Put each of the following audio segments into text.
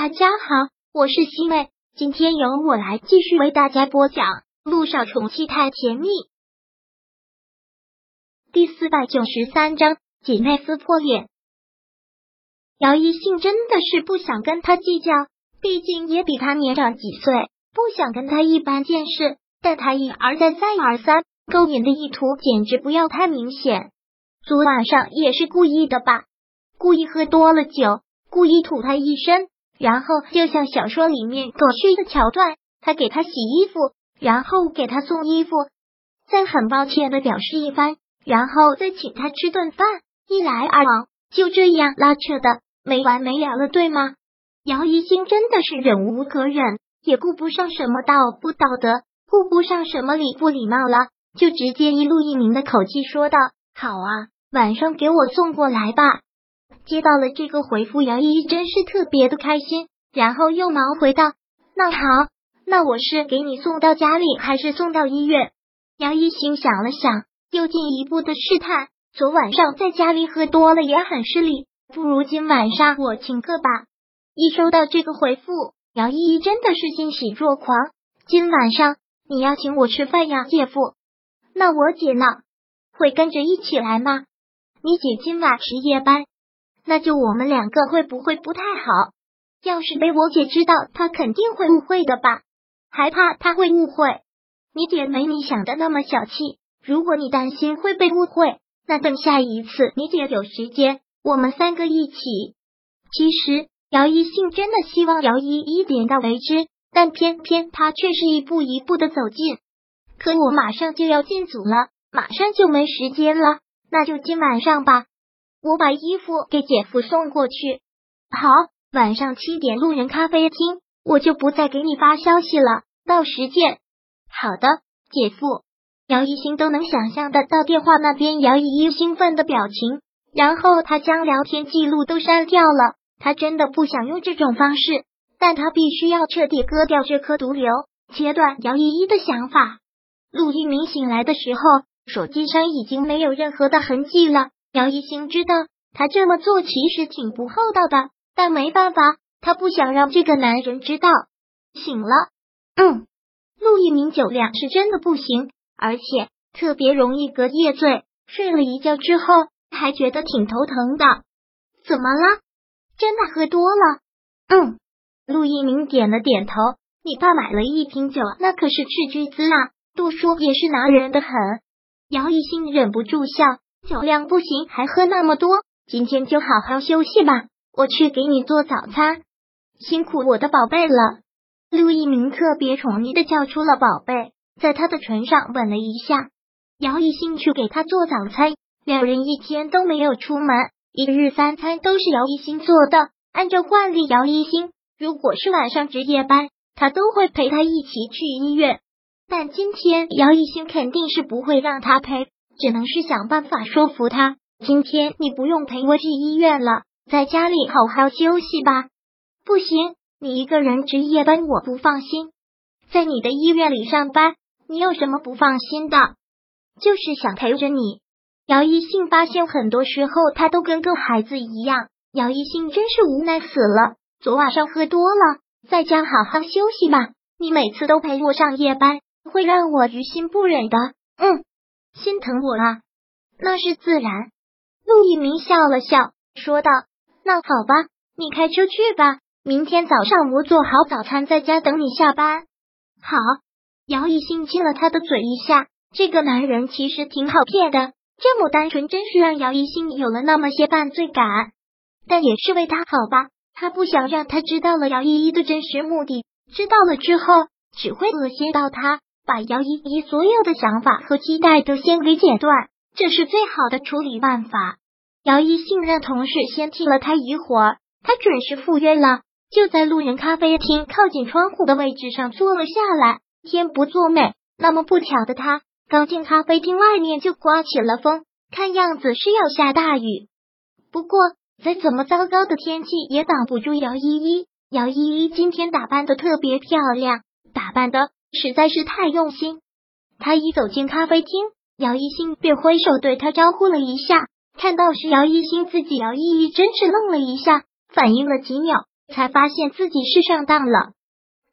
大家好，我是西妹，今天由我来继续为大家播讲《路上宠妻太甜蜜》第四百九十三章姐妹撕破脸。姚一信真的是不想跟他计较，毕竟也比他年长几岁，不想跟他一般见识。但他一而再再而三勾引的意图，简直不要太明显。昨晚上也是故意的吧？故意喝多了酒，故意吐他一身。然后就像小说里面狗血的桥段，他给他洗衣服，然后给他送衣服，再很抱歉的表示一番，然后再请他吃顿饭，一来二往，就这样拉扯的没完没了了，对吗？姚一星真的是忍无可忍，也顾不上什么道不道德，顾不上什么礼不礼貌了，就直接一路一鸣的口气说道：“好啊，晚上给我送过来吧。”接到了这个回复，姚依依真是特别的开心，然后又忙回道：“那好，那我是给你送到家里，还是送到医院？”杨一心想了想，又进一步的试探：“昨晚上在家里喝多了也很失礼，不如今晚上我请客吧。”一收到这个回复，姚依依真的是欣喜若狂。今晚上你要请我吃饭呀，姐夫？那我姐呢？会跟着一起来吗？你姐今晚值夜班。那就我们两个会不会不太好？要是被我姐知道，她肯定会误会的吧？还怕她会误会？你姐没你想的那么小气。如果你担心会被误会，那等下一次你姐有时间，我们三个一起。其实姚一信真的希望姚依依点到为止，但偏偏他却是一步一步的走近。可我马上就要进组了，马上就没时间了，那就今晚上吧。我把衣服给姐夫送过去。好，晚上七点路人咖啡厅，我就不再给你发消息了，到时见。好的，姐夫。姚一星都能想象得到电话那边姚依依兴奋的表情，然后他将聊天记录都删掉了。他真的不想用这种方式，但他必须要彻底割掉这颗毒瘤，切断姚依依的想法。陆一鸣醒来的时候，手机上已经没有任何的痕迹了。姚一星知道他这么做其实挺不厚道的，但没办法，他不想让这个男人知道。醒了，嗯，陆一鸣酒量是真的不行，而且特别容易隔夜醉。睡了一觉之后，还觉得挺头疼的。怎么了？真的喝多了？嗯，陆一鸣点了点头。你爸买了一瓶酒，那可是斥巨资啊，度数也是拿人的很。姚一星忍不住笑。酒量不行，还喝那么多，今天就好好休息吧。我去给你做早餐，辛苦我的宝贝了。陆一鸣特别宠溺的叫出了宝贝，在他的唇上吻了一下。姚一兴去给他做早餐，两人一天都没有出门，一日三餐都是姚一兴做的。按照惯例，姚一兴如果是晚上值夜班，他都会陪他一起去医院，但今天姚一兴肯定是不会让他陪。只能是想办法说服他。今天你不用陪我去医院了，在家里好好休息吧。不行，你一个人值夜班，我不放心。在你的医院里上班，你有什么不放心的？就是想陪着你。姚一信发现，很多时候他都跟个孩子一样。姚一信真是无奈死了。昨晚上喝多了，在家好好休息吧。你每次都陪我上夜班，会让我于心不忍的。嗯。心疼我啊，那是自然。陆一鸣笑了笑，说道：“那好吧，你开车去吧。明天早上我做好早餐，在家等你下班。”好。姚一兴亲了他的嘴一下，这个男人其实挺好骗的，这么单纯，真是让姚一兴有了那么些犯罪感。但也是为他好吧，他不想让他知道了姚依依的真实目的，知道了之后只会恶心到他。把姚依依所有的想法和期待都先给剪断，这是最好的处理办法。姚依信任同事先替了他一会儿，他准时赴约了，就在路人咖啡厅靠近窗户的位置上坐了下来。天不作美，那么不巧的他刚进咖啡厅，外面就刮起了风，看样子是要下大雨。不过再怎么糟糕的天气也挡不住姚依依。姚依依今天打扮的特别漂亮，打扮的。实在是太用心。他一走进咖啡厅，姚一新便挥手对他招呼了一下。看到是姚一新，自己姚依依真是愣了一下，反应了几秒，才发现自己是上当了。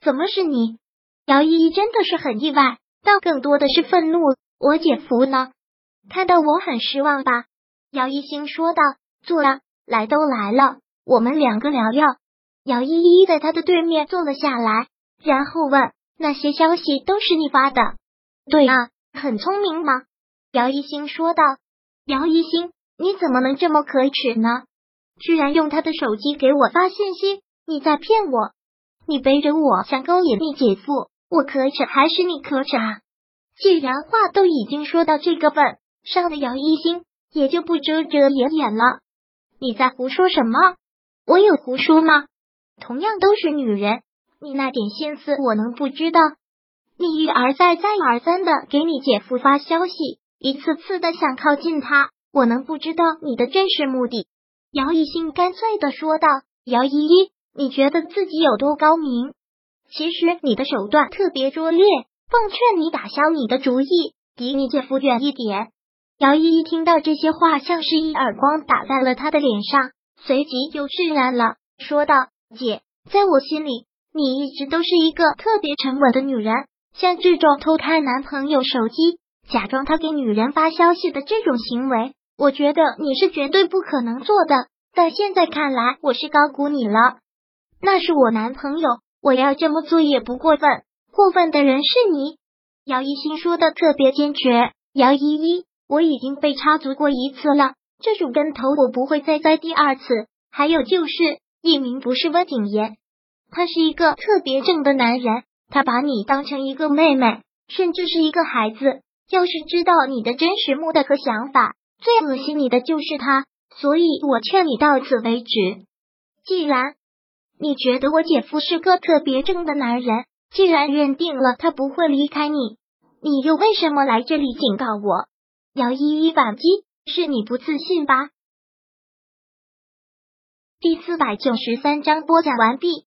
怎么是你？姚依依真的是很意外，但更多的是愤怒。我姐夫呢？看到我很失望吧？姚一星说道。坐啊，来都来了，我们两个聊聊。姚依依在他的对面坐了下来，然后问：“那些消息都是你发的？”“对啊，很聪明吗？”姚一星说道。“姚一星，你怎么能这么可耻呢？居然用他的手机给我发信息！你在骗我！你背着我想勾引你姐夫，我可耻还是你可耻啊？既然话都已经说到这个份上了，姚一星也就不遮遮掩掩了。”你在胡说什么？我有胡说吗？同样都是女人，你那点心思我能不知道？你一而再、再而三的给你姐夫发消息，一次次的想靠近他，我能不知道你的真实目的？姚一新干脆的说道：“姚依依，你觉得自己有多高明？其实你的手段特别拙劣，奉劝你打消你的主意，离你姐夫远一点。”姚依依听到这些话，像是一耳光打在了他的脸上，随即又释然了，说道：“姐，在我心里，你一直都是一个特别沉稳的女人。像这种偷看男朋友手机，假装他给女人发消息的这种行为，我觉得你是绝对不可能做的。但现在看来，我是高估你了。那是我男朋友，我要这么做也不过分，过分的人是你。”姚一新说的特别坚决。姚依依。我已经被插足过一次了，这种跟头我不会再栽第二次。还有就是，一鸣不是温景言，他是一个特别正的男人，他把你当成一个妹妹，甚至是一个孩子。要是知道你的真实目的和想法，最恶心你的就是他。所以我劝你到此为止。既然你觉得我姐夫是个特别正的男人，既然认定了他不会离开你，你又为什么来这里警告我？要一一反击，是你不自信吧？第四百九十三章播讲完毕。